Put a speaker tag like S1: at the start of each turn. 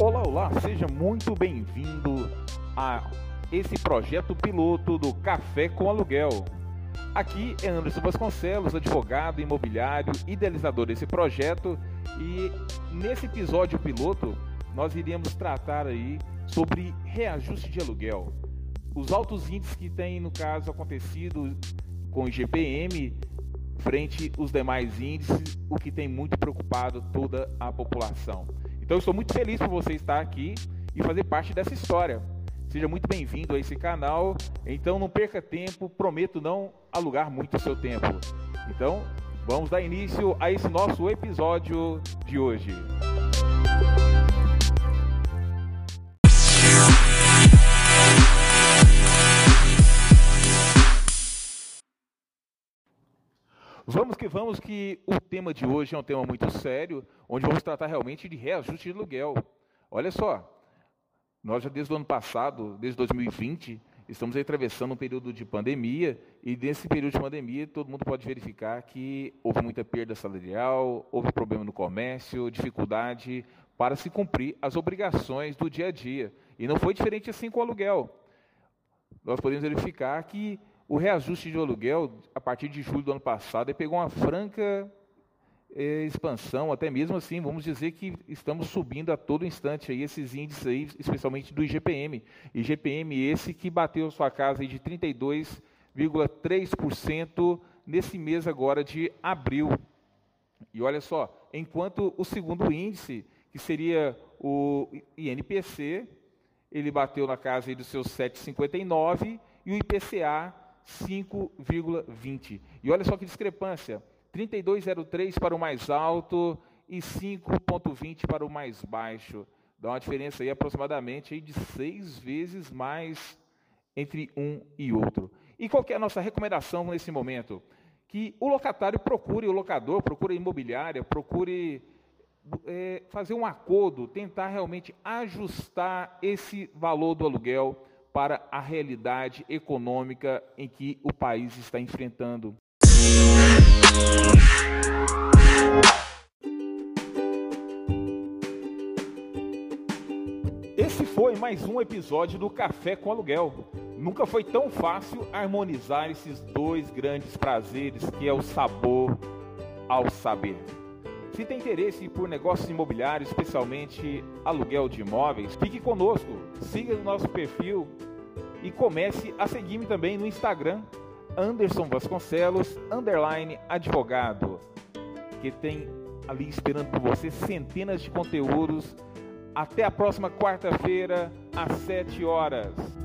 S1: Olá, olá, seja muito bem-vindo a esse projeto piloto do Café com Aluguel. Aqui é Anderson Vasconcelos, advogado imobiliário, idealizador desse projeto, e nesse episódio piloto nós iremos tratar aí sobre reajuste de aluguel. Os altos índices que têm, no caso, acontecido com o IGPM frente aos demais índices, o que tem muito preocupado toda a população. Então eu estou muito feliz por você estar aqui e fazer parte dessa história. Seja muito bem-vindo a esse canal. Então não perca tempo, prometo não alugar muito o seu tempo. Então, vamos dar início a esse nosso episódio de hoje. Vamos que vamos, que o tema de hoje é um tema muito sério, onde vamos tratar realmente de reajuste de aluguel. Olha só, nós já desde o ano passado, desde 2020, estamos atravessando um período de pandemia, e nesse período de pandemia todo mundo pode verificar que houve muita perda salarial, houve problema no comércio, dificuldade para se cumprir as obrigações do dia a dia. E não foi diferente assim com o aluguel. Nós podemos verificar que o reajuste de aluguel, a partir de julho do ano passado, pegou uma franca eh, expansão, até mesmo assim, vamos dizer que estamos subindo a todo instante aí esses índices aí, especialmente do IGPM. IGPM esse que bateu sua casa de 32,3% nesse mês agora de abril. E olha só, enquanto o segundo índice, que seria o INPC, ele bateu na casa aí dos seus 7,59 e o IPCA 5,20. E olha só que discrepância: 32,03 para o mais alto e 5,20 para o mais baixo. Dá uma diferença aí aproximadamente aí de seis vezes mais entre um e outro. E qual é a nossa recomendação nesse momento? Que o locatário procure, o locador procure a imobiliária, procure é, fazer um acordo, tentar realmente ajustar esse valor do aluguel para a realidade econômica em que o país está enfrentando. Esse foi mais um episódio do Café com Aluguel. Nunca foi tão fácil harmonizar esses dois grandes prazeres que é o sabor ao saber. Se tem interesse por negócios imobiliários, especialmente aluguel de imóveis, fique conosco, siga o nosso perfil e comece a seguir-me também no Instagram, Anderson Vasconcelos, underline advogado, que tem ali esperando por você centenas de conteúdos. Até a próxima quarta-feira, às 7 horas.